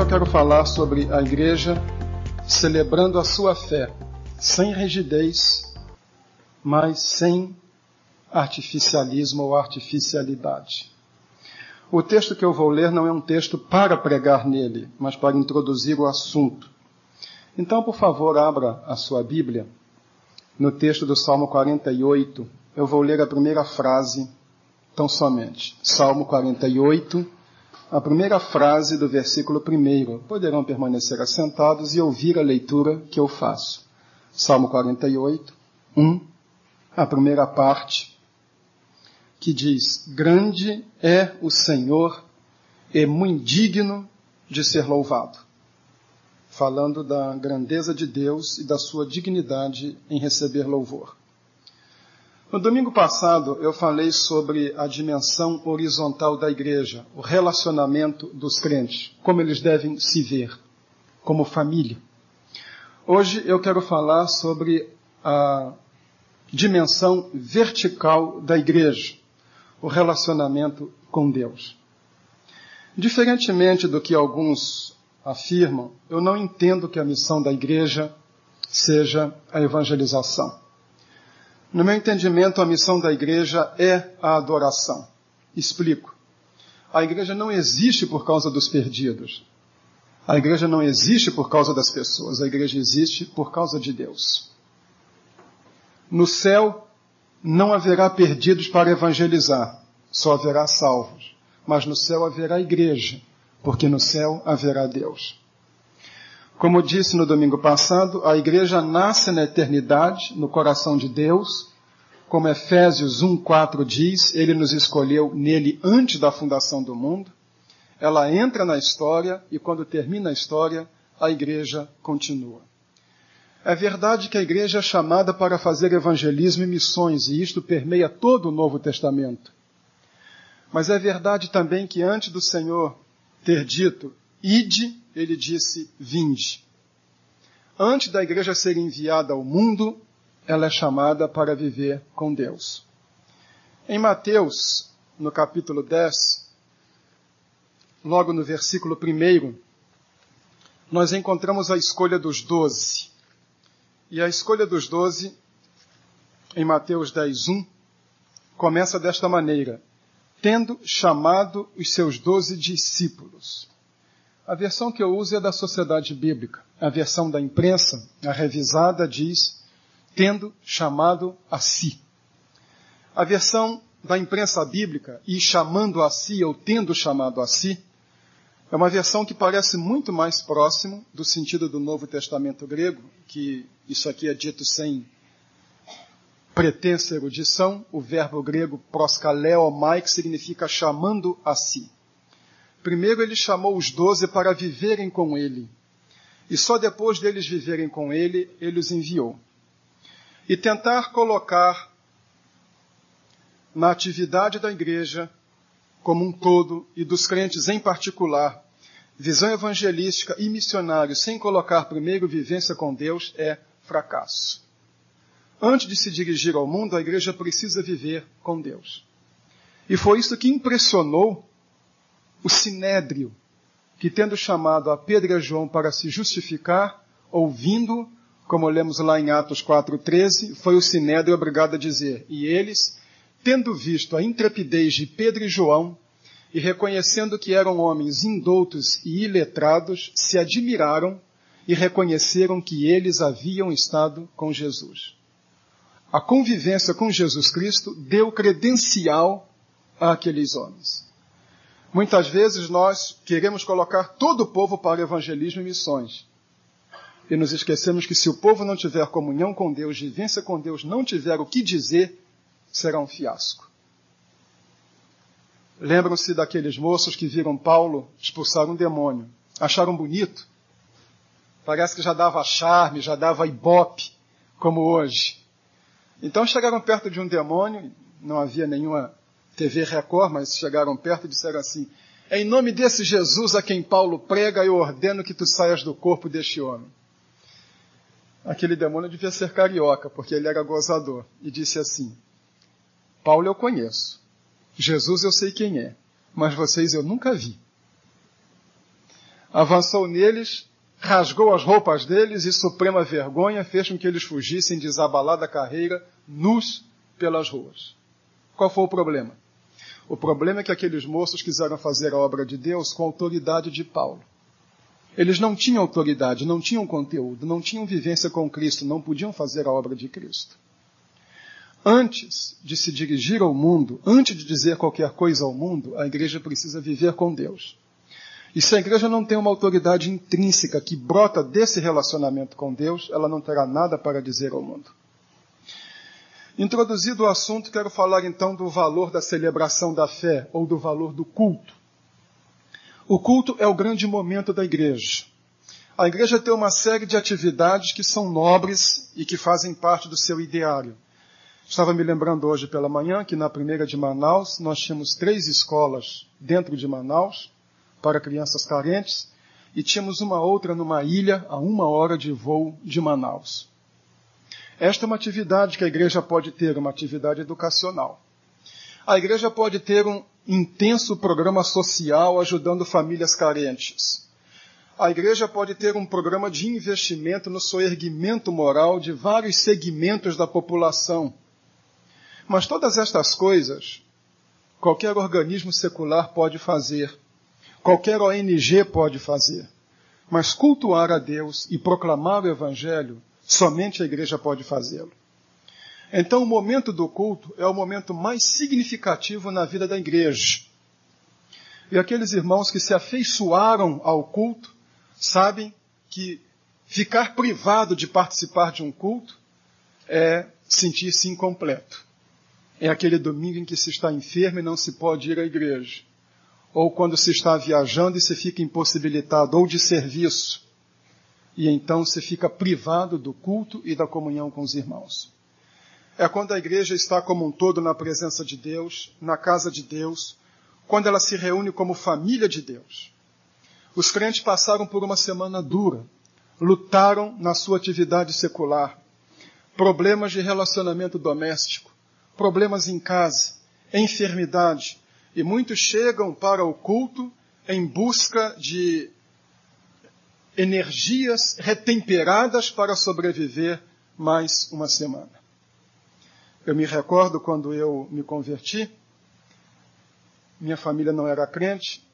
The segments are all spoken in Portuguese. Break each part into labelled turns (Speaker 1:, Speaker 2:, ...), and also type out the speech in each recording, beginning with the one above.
Speaker 1: Eu quero falar sobre a igreja celebrando a sua fé, sem rigidez, mas sem artificialismo ou artificialidade. O texto que eu vou ler não é um texto para pregar nele, mas para introduzir o assunto. Então, por favor, abra a sua Bíblia no texto do Salmo 48. Eu vou ler a primeira frase, tão somente. Salmo 48, a primeira frase do versículo 1. Poderão permanecer assentados e ouvir a leitura que eu faço. Salmo 48, 1, a primeira parte, que diz: Grande é o Senhor e muito digno de ser louvado. Falando da grandeza de Deus e da sua dignidade em receber louvor. No domingo passado eu falei sobre a dimensão horizontal da igreja, o relacionamento dos crentes, como eles devem se ver, como família. Hoje eu quero falar sobre a dimensão vertical da igreja, o relacionamento com Deus. Diferentemente do que alguns afirmam, eu não entendo que a missão da igreja seja a evangelização. No meu entendimento, a missão da igreja é a adoração. Explico. A igreja não existe por causa dos perdidos. A igreja não existe por causa das pessoas. A igreja existe por causa de Deus. No céu, não haverá perdidos para evangelizar, só haverá salvos. Mas no céu haverá igreja, porque no céu haverá Deus. Como disse no domingo passado, a igreja nasce na eternidade, no coração de Deus. Como Efésios 1:4 diz, ele nos escolheu nele antes da fundação do mundo. Ela entra na história e quando termina a história, a igreja continua. É verdade que a igreja é chamada para fazer evangelismo e missões, e isto permeia todo o Novo Testamento. Mas é verdade também que antes do Senhor ter dito, ide, ele disse, vinde. Antes da igreja ser enviada ao mundo, ela é chamada para viver com Deus. Em Mateus, no capítulo 10, logo no versículo 1, nós encontramos a escolha dos doze. E a escolha dos doze, em Mateus 10, 1, começa desta maneira: tendo chamado os seus doze discípulos. A versão que eu uso é da Sociedade Bíblica. A versão da imprensa, a revisada, diz: tendo chamado a si. A versão da imprensa bíblica, e chamando a si, ou tendo chamado a si, é uma versão que parece muito mais próximo do sentido do Novo Testamento grego, que isso aqui é dito sem pretensa erudição, o verbo grego proskaleo que significa chamando a si. Primeiro ele chamou os doze para viverem com ele, e só depois deles viverem com ele, ele os enviou. E tentar colocar na atividade da igreja como um todo e dos crentes em particular, visão evangelística e missionário sem colocar primeiro vivência com Deus é fracasso. Antes de se dirigir ao mundo, a igreja precisa viver com Deus. E foi isso que impressionou o sinédrio, que tendo chamado a Pedro e a João para se justificar, ouvindo, como lemos lá em Atos 4,13, foi o sinédrio obrigado a dizer, e eles, tendo visto a intrepidez de Pedro e João, e reconhecendo que eram homens indoutos e iletrados, se admiraram e reconheceram que eles haviam estado com Jesus. A convivência com Jesus Cristo deu credencial àqueles homens. Muitas vezes nós queremos colocar todo o povo para evangelismo e missões. E nos esquecemos que se o povo não tiver comunhão com Deus, vivência com Deus, não tiver o que dizer, será um fiasco. Lembram-se daqueles moços que viram Paulo expulsar um demônio. Acharam bonito. Parece que já dava charme, já dava ibope, como hoje. Então chegaram perto de um demônio, não havia nenhuma TV Record, mas chegaram perto e disseram assim: É em nome desse Jesus a quem Paulo prega, eu ordeno que tu saias do corpo deste homem. Aquele demônio devia ser carioca, porque ele era gozador, e disse assim: Paulo eu conheço, Jesus eu sei quem é, mas vocês eu nunca vi. avançou neles, rasgou as roupas deles e suprema vergonha fez com que eles fugissem desabalada carreira, nus pelas ruas. Qual foi o problema? O problema é que aqueles moços quiseram fazer a obra de Deus com a autoridade de Paulo. Eles não tinham autoridade, não tinham conteúdo, não tinham vivência com Cristo, não podiam fazer a obra de Cristo. Antes de se dirigir ao mundo, antes de dizer qualquer coisa ao mundo, a igreja precisa viver com Deus. E se a igreja não tem uma autoridade intrínseca que brota desse relacionamento com Deus, ela não terá nada para dizer ao mundo. Introduzido o assunto, quero falar então do valor da celebração da fé ou do valor do culto. O culto é o grande momento da igreja. A igreja tem uma série de atividades que são nobres e que fazem parte do seu ideário. Estava me lembrando hoje pela manhã que na primeira de Manaus nós tínhamos três escolas dentro de Manaus para crianças carentes e tínhamos uma outra numa ilha a uma hora de voo de Manaus. Esta é uma atividade que a igreja pode ter, uma atividade educacional. A igreja pode ter um intenso programa social ajudando famílias carentes. A igreja pode ter um programa de investimento no soerguimento moral de vários segmentos da população. Mas todas estas coisas, qualquer organismo secular pode fazer. Qualquer ONG pode fazer. Mas cultuar a Deus e proclamar o Evangelho, somente a igreja pode fazê-lo. Então, o momento do culto é o momento mais significativo na vida da igreja. E aqueles irmãos que se afeiçoaram ao culto sabem que ficar privado de participar de um culto é sentir-se incompleto. É aquele domingo em que se está enfermo e não se pode ir à igreja ou quando se está viajando e se fica impossibilitado, ou de serviço, e então se fica privado do culto e da comunhão com os irmãos. É quando a igreja está como um todo na presença de Deus, na casa de Deus, quando ela se reúne como família de Deus. Os crentes passaram por uma semana dura, lutaram na sua atividade secular, problemas de relacionamento doméstico, problemas em casa, enfermidade, e muitos chegam para o culto em busca de energias retemperadas para sobreviver mais uma semana. Eu me recordo quando eu me converti, minha família não era crente,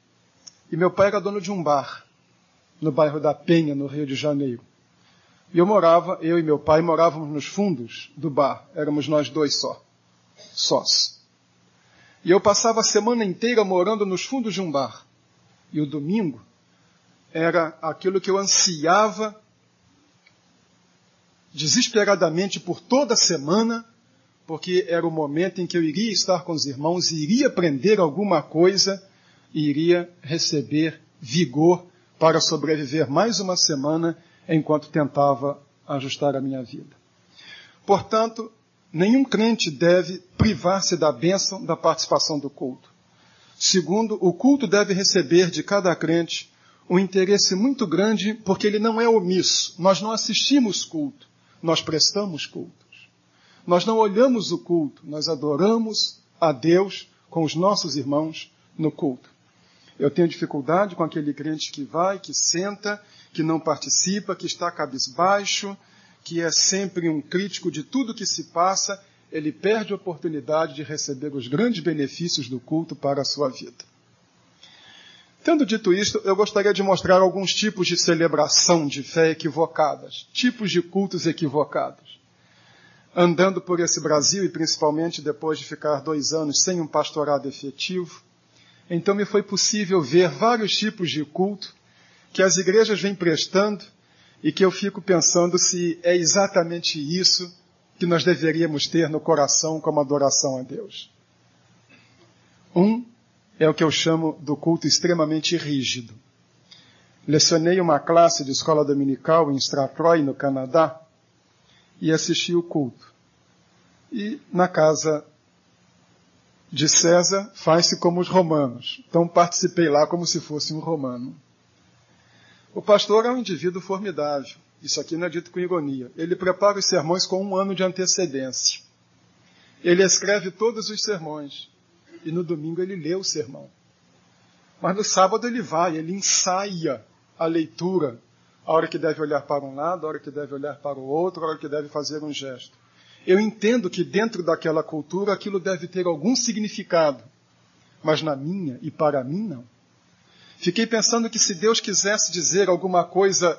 Speaker 1: e meu pai era dono de um bar, no bairro da Penha, no Rio de Janeiro. E eu morava, eu e meu pai morávamos nos fundos do bar, éramos nós dois só, sós. E eu passava a semana inteira morando nos fundos de um bar. E o domingo era aquilo que eu ansiava desesperadamente por toda semana, porque era o momento em que eu iria estar com os irmãos, iria aprender alguma coisa e iria receber vigor para sobreviver mais uma semana enquanto tentava ajustar a minha vida. Portanto, Nenhum crente deve privar-se da bênção da participação do culto. Segundo, o culto deve receber de cada crente um interesse muito grande, porque ele não é omisso. Nós não assistimos culto, nós prestamos cultos. Nós não olhamos o culto, nós adoramos a Deus com os nossos irmãos no culto. Eu tenho dificuldade com aquele crente que vai, que senta, que não participa, que está cabisbaixo, que é sempre um crítico de tudo que se passa, ele perde a oportunidade de receber os grandes benefícios do culto para a sua vida. Tendo dito isto, eu gostaria de mostrar alguns tipos de celebração de fé equivocadas, tipos de cultos equivocados. Andando por esse Brasil e principalmente depois de ficar dois anos sem um pastorado efetivo, então me foi possível ver vários tipos de culto que as igrejas vêm prestando e que eu fico pensando se é exatamente isso que nós deveríamos ter no coração como adoração a Deus. Um é o que eu chamo do culto extremamente rígido. Lecionei uma classe de escola dominical em Strathroy, no Canadá, e assisti o culto. E na casa de César faz-se como os romanos. Então participei lá como se fosse um romano. O pastor é um indivíduo formidável. Isso aqui não é dito com ironia. Ele prepara os sermões com um ano de antecedência. Ele escreve todos os sermões. E no domingo ele lê o sermão. Mas no sábado ele vai, ele ensaia a leitura, a hora que deve olhar para um lado, a hora que deve olhar para o outro, a hora que deve fazer um gesto. Eu entendo que dentro daquela cultura aquilo deve ter algum significado, mas na minha e para mim não. Fiquei pensando que se Deus quisesse dizer alguma coisa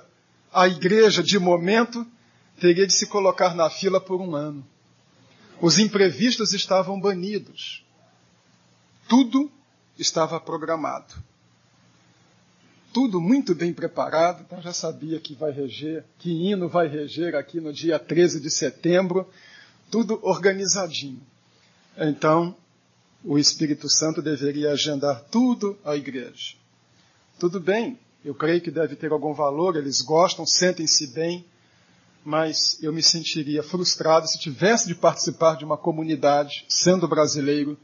Speaker 1: à igreja de momento, teria de se colocar na fila por um ano. Os imprevistos estavam banidos. Tudo estava programado. Tudo muito bem preparado, então já sabia que vai reger, que hino vai reger aqui no dia 13 de setembro, tudo organizadinho. Então, o Espírito Santo deveria agendar tudo à igreja. Tudo bem, eu creio que deve ter algum valor, eles gostam, sentem-se bem, mas eu me sentiria frustrado se tivesse de participar de uma comunidade, sendo brasileiro,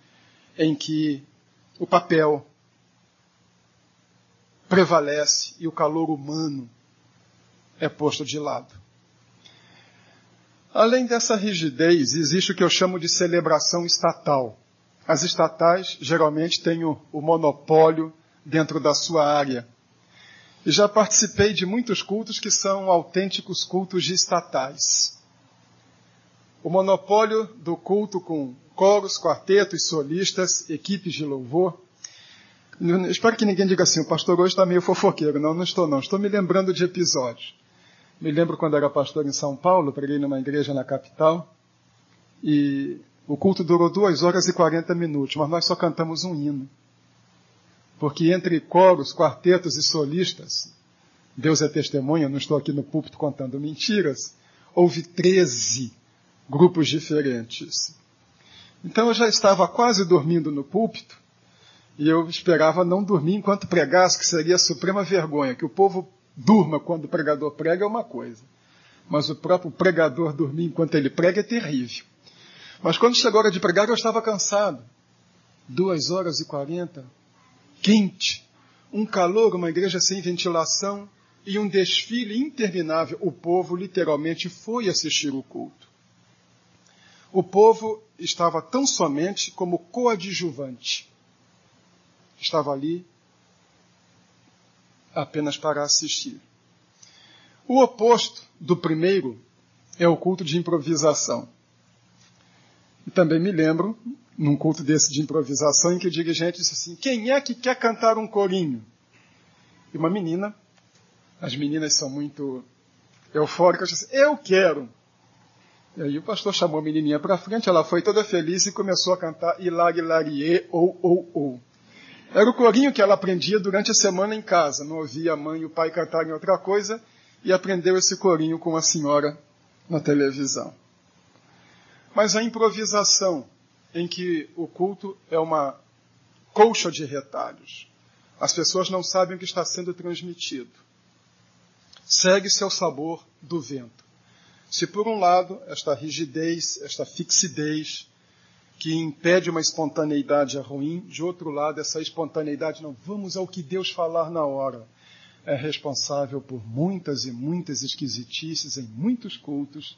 Speaker 1: em que o papel prevalece e o calor humano é posto de lado. Além dessa rigidez, existe o que eu chamo de celebração estatal. As estatais geralmente têm o, o monopólio dentro da sua área. E já participei de muitos cultos que são autênticos cultos de estatais. O monopólio do culto com coros, quartetos, solistas, equipes de louvor. Espero que ninguém diga assim, o pastor hoje está meio fofoqueiro. Não, não estou não. Estou me lembrando de episódios. Me lembro quando era pastor em São Paulo, preguei numa igreja na capital, e o culto durou duas horas e quarenta minutos, mas nós só cantamos um hino. Porque entre coros, quartetos e solistas, Deus é testemunha, não estou aqui no púlpito contando mentiras, houve 13 grupos diferentes. Então eu já estava quase dormindo no púlpito, e eu esperava não dormir enquanto pregasse, que seria a suprema vergonha, que o povo durma quando o pregador prega é uma coisa, mas o próprio pregador dormir enquanto ele prega é terrível. Mas quando chegou a hora de pregar, eu estava cansado. Duas horas e quarenta, quente, um calor, uma igreja sem ventilação e um desfile interminável. O povo literalmente foi assistir o culto. O povo estava tão somente como coadjuvante. Estava ali apenas para assistir. O oposto do primeiro é o culto de improvisação. E também me lembro num culto desse de improvisação em que o dirigente disse assim: Quem é que quer cantar um corinho? E uma menina, as meninas são muito eufóricas, disse: Eu quero. E aí o pastor chamou a menininha para frente, ela foi toda feliz e começou a cantar Hilar, Hilarie, ou, ou, ou. Era o corinho que ela aprendia durante a semana em casa. Não ouvia a mãe e o pai cantarem outra coisa e aprendeu esse corinho com a senhora na televisão. Mas a improvisação em que o culto é uma colcha de retalhos. As pessoas não sabem o que está sendo transmitido. Segue-se ao sabor do vento. Se por um lado esta rigidez, esta fixidez, que impede uma espontaneidade é ruim, de outro lado essa espontaneidade não, vamos ao que Deus falar na hora, é responsável por muitas e muitas esquisitices em muitos cultos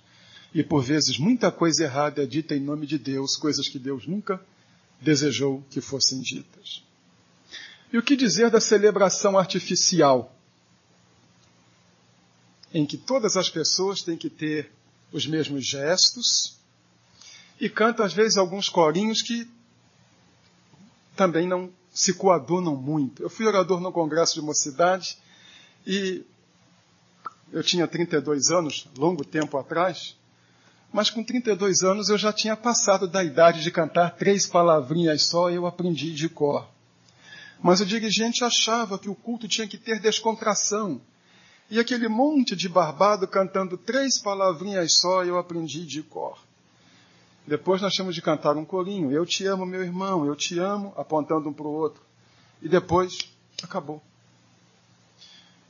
Speaker 1: e por vezes muita coisa errada é dita em nome de Deus, coisas que Deus nunca desejou que fossem ditas. E o que dizer da celebração artificial? Em que todas as pessoas têm que ter os mesmos gestos e cantam às vezes alguns corinhos que também não se coadunam muito. Eu fui orador no Congresso de Mocidade e eu tinha 32 anos, longo tempo atrás, mas com 32 anos eu já tinha passado da idade de cantar três palavrinhas só e eu aprendi de cor. Mas o dirigente achava que o culto tinha que ter descontração. E aquele monte de barbado cantando três palavrinhas só eu aprendi de cor. Depois nós tínhamos de cantar um corinho. Eu te amo, meu irmão, eu te amo, apontando um para o outro. E depois acabou.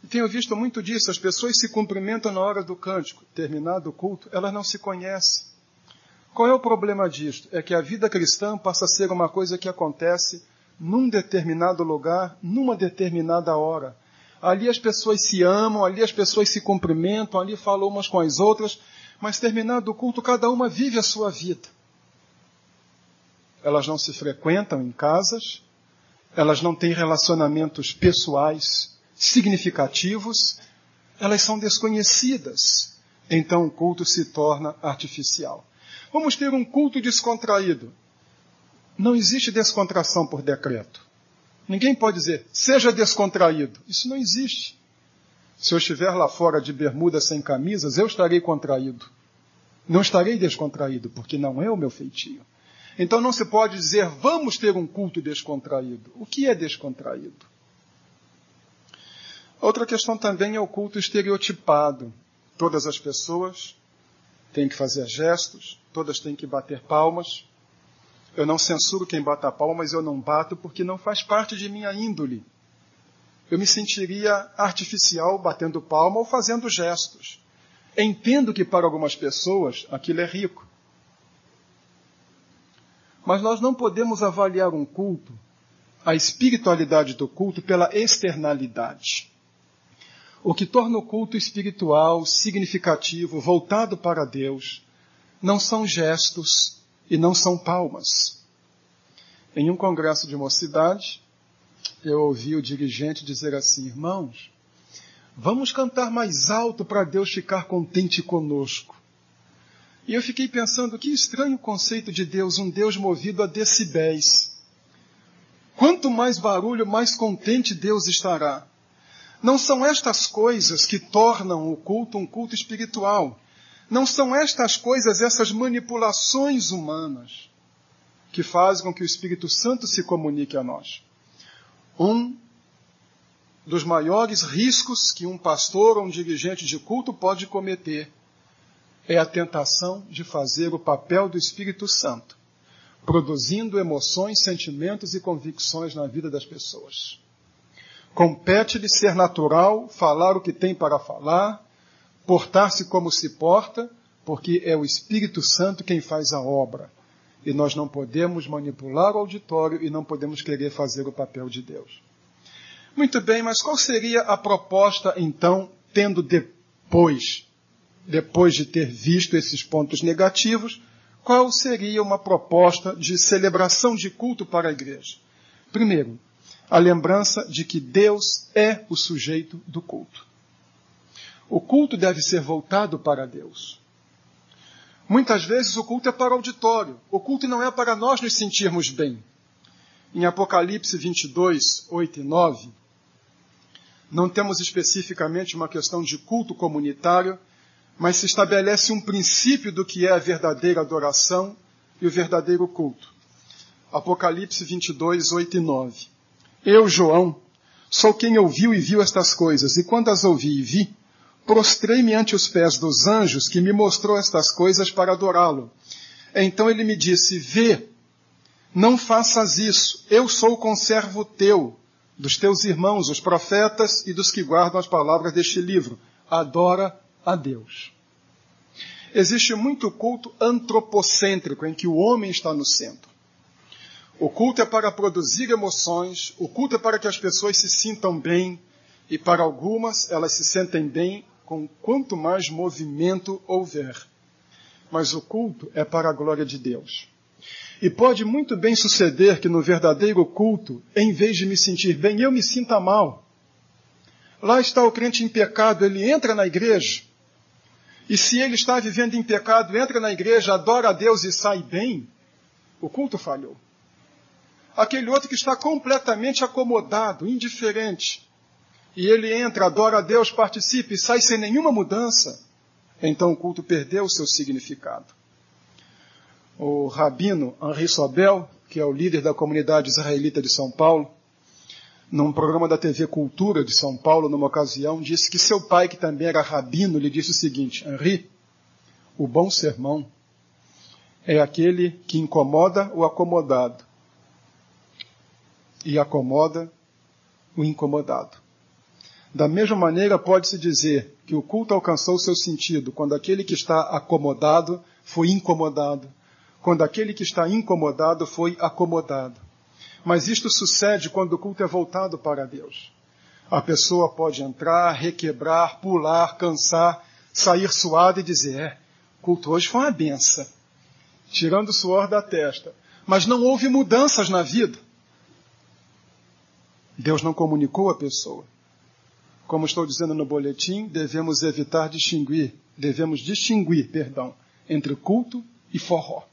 Speaker 1: E tenho visto muito disso, as pessoas se cumprimentam na hora do cântico. Terminado o culto, elas não se conhecem. Qual é o problema disto? É que a vida cristã passa a ser uma coisa que acontece num determinado lugar, numa determinada hora. Ali as pessoas se amam, ali as pessoas se cumprimentam, ali falam umas com as outras, mas terminado o culto, cada uma vive a sua vida. Elas não se frequentam em casas, elas não têm relacionamentos pessoais significativos, elas são desconhecidas. Então o culto se torna artificial. Vamos ter um culto descontraído. Não existe descontração por decreto. Ninguém pode dizer, seja descontraído. Isso não existe. Se eu estiver lá fora de bermuda sem camisas, eu estarei contraído. Não estarei descontraído, porque não é o meu feitio. Então não se pode dizer, vamos ter um culto descontraído. O que é descontraído? Outra questão também é o culto estereotipado. Todas as pessoas têm que fazer gestos, todas têm que bater palmas. Eu não censuro quem bata palmas, eu não bato porque não faz parte de minha índole. Eu me sentiria artificial batendo palma ou fazendo gestos. Entendo que para algumas pessoas aquilo é rico. Mas nós não podemos avaliar um culto, a espiritualidade do culto, pela externalidade. O que torna o culto espiritual significativo, voltado para Deus, não são gestos e não são palmas. Em um congresso de mocidade, eu ouvi o dirigente dizer assim: irmãos, Vamos cantar mais alto para Deus ficar contente conosco. E eu fiquei pensando, que estranho conceito de Deus, um Deus movido a decibéis. Quanto mais barulho, mais contente Deus estará. Não são estas coisas que tornam o culto um culto espiritual. Não são estas coisas, essas manipulações humanas, que fazem com que o Espírito Santo se comunique a nós. Um dos maiores riscos que um pastor ou um dirigente de culto pode cometer é a tentação de fazer o papel do Espírito Santo, produzindo emoções, sentimentos e convicções na vida das pessoas. Compete-lhe ser natural, falar o que tem para falar, portar-se como se porta, porque é o Espírito Santo quem faz a obra. E nós não podemos manipular o auditório e não podemos querer fazer o papel de Deus. Muito bem, mas qual seria a proposta, então, tendo depois, depois de ter visto esses pontos negativos, qual seria uma proposta de celebração de culto para a igreja? Primeiro, a lembrança de que Deus é o sujeito do culto. O culto deve ser voltado para Deus. Muitas vezes o culto é para o auditório. O culto não é para nós nos sentirmos bem. Em Apocalipse 22, 8 e 9, não temos especificamente uma questão de culto comunitário, mas se estabelece um princípio do que é a verdadeira adoração e o verdadeiro culto. Apocalipse 22, 8 e 9. Eu, João, sou quem ouviu e viu estas coisas, e quando as ouvi e vi, prostrei-me ante os pés dos anjos que me mostrou estas coisas para adorá-lo. Então ele me disse: Vê, não faças isso, eu sou o conservo teu dos teus irmãos, os profetas, e dos que guardam as palavras deste livro. Adora a Deus. Existe muito culto antropocêntrico, em que o homem está no centro. O culto é para produzir emoções, o culto é para que as pessoas se sintam bem, e para algumas elas se sentem bem com quanto mais movimento houver. Mas o culto é para a glória de Deus. E pode muito bem suceder que no verdadeiro culto, em vez de me sentir bem, eu me sinta mal. Lá está o crente em pecado, ele entra na igreja. E se ele está vivendo em pecado, entra na igreja, adora a Deus e sai bem, o culto falhou. Aquele outro que está completamente acomodado, indiferente, e ele entra, adora a Deus, participa e sai sem nenhuma mudança, então o culto perdeu o seu significado o rabino Henri Sobel, que é o líder da comunidade israelita de São Paulo, num programa da TV Cultura de São Paulo, numa ocasião, disse que seu pai, que também era rabino, lhe disse o seguinte: Henri, o bom sermão é aquele que incomoda o acomodado e acomoda o incomodado. Da mesma maneira, pode-se dizer que o culto alcançou seu sentido quando aquele que está acomodado foi incomodado quando aquele que está incomodado foi acomodado. Mas isto sucede quando o culto é voltado para Deus. A pessoa pode entrar, requebrar, pular, cansar, sair suada e dizer: é, culto hoje foi uma benção, tirando o suor da testa. Mas não houve mudanças na vida. Deus não comunicou a pessoa. Como estou dizendo no boletim, devemos evitar distinguir, devemos distinguir, perdão, entre culto e forró.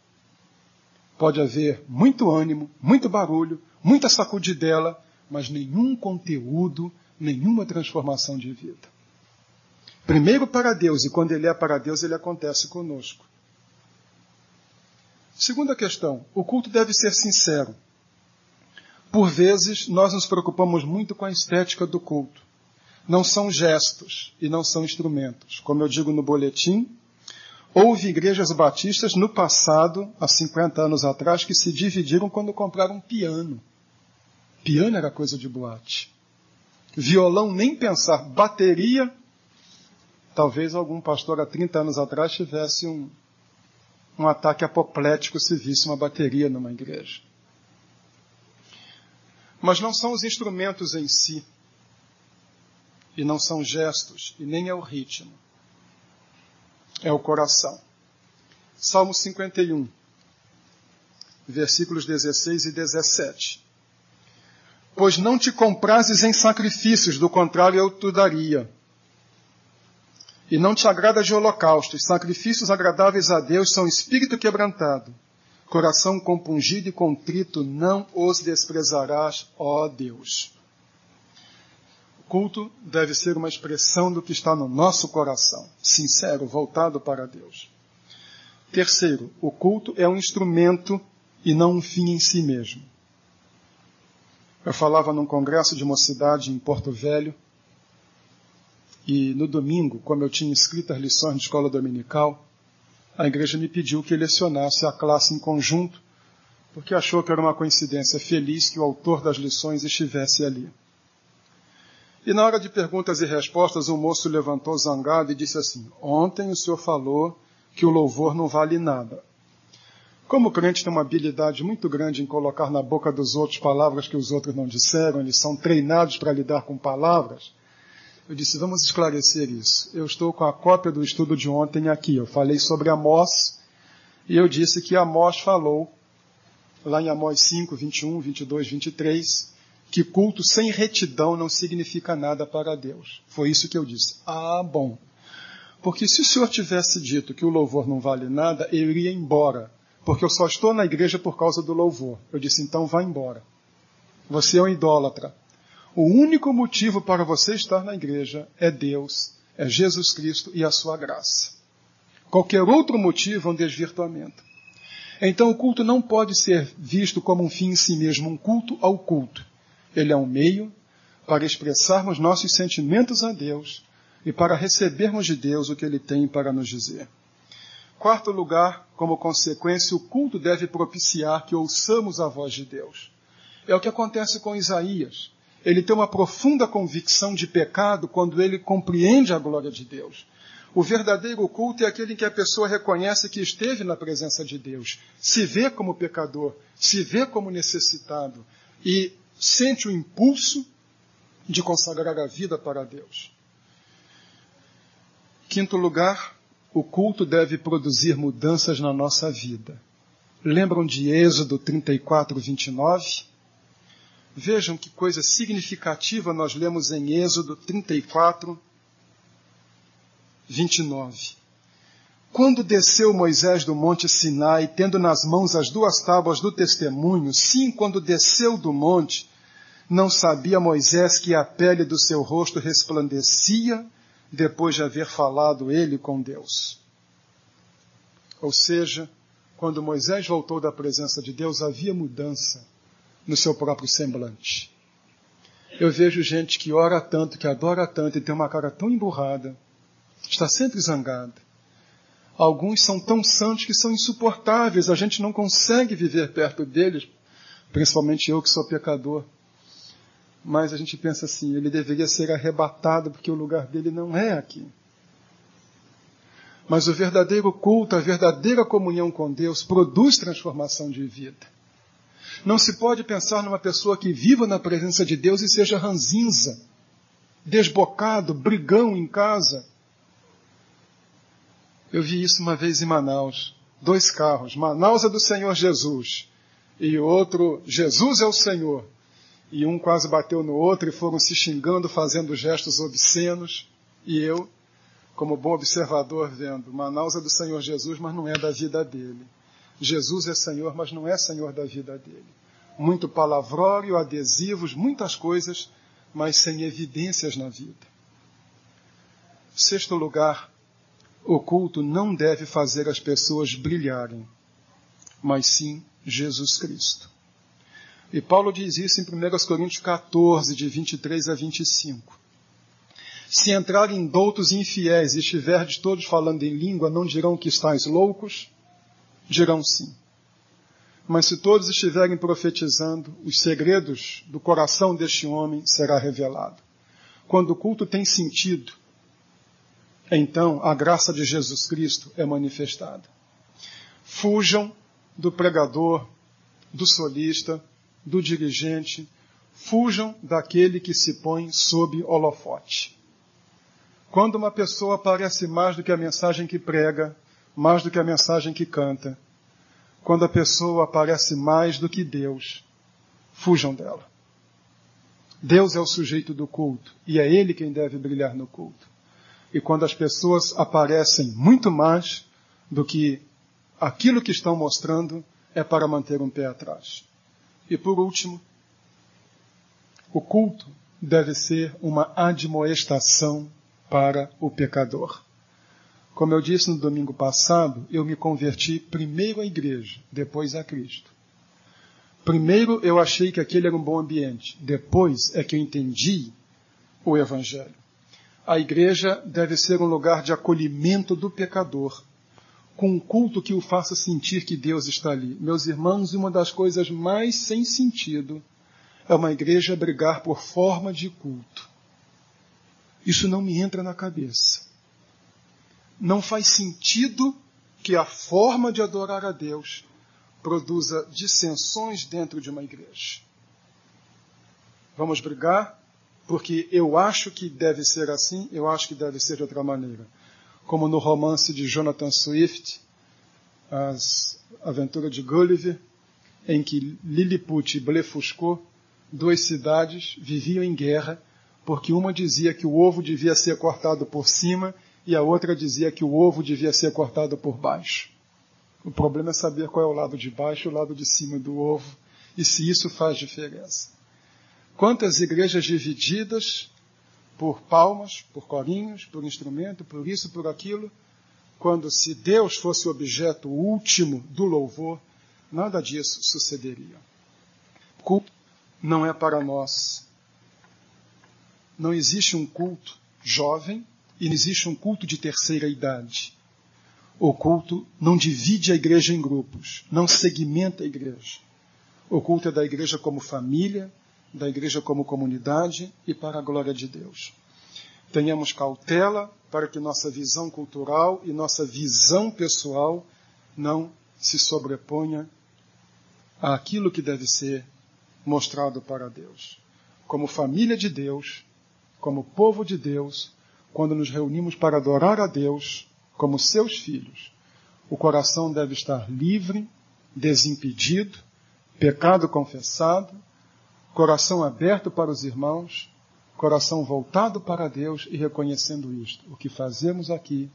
Speaker 1: Pode haver muito ânimo, muito barulho, muita sacudidela, mas nenhum conteúdo, nenhuma transformação de vida. Primeiro para Deus, e quando ele é para Deus, ele acontece conosco. Segunda questão: o culto deve ser sincero. Por vezes, nós nos preocupamos muito com a estética do culto. Não são gestos e não são instrumentos. Como eu digo no boletim, houve igrejas batistas no passado, há 50 anos atrás, que se dividiram quando compraram um piano. Piano era coisa de boate. Violão, nem pensar. Bateria, talvez algum pastor há 30 anos atrás tivesse um, um ataque apoplético se visse uma bateria numa igreja. Mas não são os instrumentos em si, e não são gestos, e nem é o ritmo. É o coração. Salmo 51, versículos 16 e 17. Pois não te comprases em sacrifícios, do contrário eu te daria. E não te agrada de holocaustos, sacrifícios agradáveis a Deus são espírito quebrantado coração compungido e contrito não os desprezarás, ó Deus. Culto deve ser uma expressão do que está no nosso coração, sincero, voltado para Deus. Terceiro, o culto é um instrumento e não um fim em si mesmo. Eu falava num congresso de mocidade em Porto Velho, e no domingo, como eu tinha escrito as lições de escola dominical, a igreja me pediu que lecionasse a classe em conjunto, porque achou que era uma coincidência feliz que o autor das lições estivesse ali. E na hora de perguntas e respostas, um moço levantou zangado e disse assim: Ontem o senhor falou que o louvor não vale nada. Como o crente tem uma habilidade muito grande em colocar na boca dos outros palavras que os outros não disseram, eles são treinados para lidar com palavras, eu disse, vamos esclarecer isso. Eu estou com a cópia do estudo de ontem aqui. Eu falei sobre Amós e eu disse que Amós falou, lá em Amós 5, 21, 22, 23, que culto sem retidão não significa nada para Deus. Foi isso que eu disse. Ah, bom. Porque se o senhor tivesse dito que o louvor não vale nada, eu iria embora. Porque eu só estou na igreja por causa do louvor. Eu disse, então vá embora. Você é um idólatra. O único motivo para você estar na igreja é Deus, é Jesus Cristo e a sua graça. Qualquer outro motivo é um desvirtuamento. Então o culto não pode ser visto como um fim em si mesmo, um culto ao culto. Ele é um meio para expressarmos nossos sentimentos a Deus e para recebermos de Deus o que Ele tem para nos dizer. Quarto lugar, como consequência, o culto deve propiciar que ouçamos a voz de Deus. É o que acontece com Isaías ele tem uma profunda convicção de pecado quando ele compreende a glória de Deus. O verdadeiro culto é aquele em que a pessoa reconhece que esteve na presença de Deus, se vê como pecador, se vê como necessitado e sente o impulso de consagrar a vida para Deus. Quinto lugar, o culto deve produzir mudanças na nossa vida. Lembram de Êxodo 34, 29? Vejam que coisa significativa nós lemos em Êxodo 34, 29. Quando desceu Moisés do monte Sinai, tendo nas mãos as duas tábuas do testemunho, sim, quando desceu do monte, não sabia Moisés que a pele do seu rosto resplandecia depois de haver falado ele com Deus. Ou seja, quando Moisés voltou da presença de Deus, havia mudança no seu próprio semblante. Eu vejo gente que ora tanto, que adora tanto e tem uma cara tão emburrada, está sempre zangada. Alguns são tão santos que são insuportáveis, a gente não consegue viver perto deles, principalmente eu que sou pecador. Mas a gente pensa assim, ele deveria ser arrebatado porque o lugar dele não é aqui. Mas o verdadeiro culto, a verdadeira comunhão com Deus produz transformação de vida. Não se pode pensar numa pessoa que viva na presença de Deus e seja ranzinza, desbocado, brigão em casa. Eu vi isso uma vez em Manaus. Dois carros. Manaus é do Senhor Jesus. E outro, Jesus é o Senhor. E um quase bateu no outro e foram se xingando, fazendo gestos obscenos, e eu, como bom observador, vendo, Manaus é do Senhor Jesus, mas não é da vida dele. Jesus é Senhor, mas não é Senhor da vida dele. Muito palavrório, adesivos, muitas coisas, mas sem evidências na vida. Sexto lugar, o culto não deve fazer as pessoas brilharem, mas sim Jesus Cristo. E Paulo diz isso em 1 Coríntios 14, de 23 a 25. Se entrarem doutos infiéis e estiverdes todos falando em língua, não dirão que estáis loucos? Dirão sim. Mas se todos estiverem profetizando, os segredos do coração deste homem será revelado. Quando o culto tem sentido, então a graça de Jesus Cristo é manifestada. Fujam do pregador, do solista, do dirigente, fujam daquele que se põe sob holofote. Quando uma pessoa aparece mais do que a mensagem que prega, mais do que a mensagem que canta, quando a pessoa aparece mais do que Deus, fujam dela. Deus é o sujeito do culto e é Ele quem deve brilhar no culto. E quando as pessoas aparecem muito mais do que aquilo que estão mostrando, é para manter um pé atrás. E por último, o culto deve ser uma admoestação para o pecador. Como eu disse no domingo passado, eu me converti primeiro à igreja, depois a Cristo. Primeiro eu achei que aquele era um bom ambiente, depois é que eu entendi o Evangelho. A igreja deve ser um lugar de acolhimento do pecador, com um culto que o faça sentir que Deus está ali. Meus irmãos, uma das coisas mais sem sentido é uma igreja brigar por forma de culto. Isso não me entra na cabeça não faz sentido que a forma de adorar a Deus produza dissensões dentro de uma igreja. Vamos brigar porque eu acho que deve ser assim, eu acho que deve ser de outra maneira. Como no romance de Jonathan Swift, As Aventuras de Gulliver, em que Lilliput e Blefusco, duas cidades, viviam em guerra, porque uma dizia que o ovo devia ser cortado por cima e a outra dizia que o ovo devia ser cortado por baixo. O problema é saber qual é o lado de baixo e o lado de cima do ovo e se isso faz diferença. Quantas igrejas divididas por palmas, por corinhos, por instrumento, por isso, por aquilo, quando se Deus fosse o objeto último do louvor, nada disso sucederia. Culto não é para nós. Não existe um culto jovem e não existe um culto de terceira idade. O culto não divide a igreja em grupos, não segmenta a igreja. O culto é da igreja como família, da igreja como comunidade e para a glória de Deus. Tenhamos cautela para que nossa visão cultural e nossa visão pessoal não se sobreponha àquilo que deve ser mostrado para Deus. Como família de Deus, como povo de Deus, quando nos reunimos para adorar a Deus como seus filhos, o coração deve estar livre, desimpedido, pecado confessado, coração aberto para os irmãos, coração voltado para Deus e reconhecendo isto. O que fazemos aqui,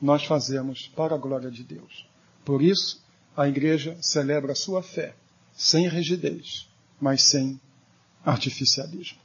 Speaker 1: nós fazemos para a glória de Deus. Por isso, a igreja celebra a sua fé, sem rigidez, mas sem artificialismo.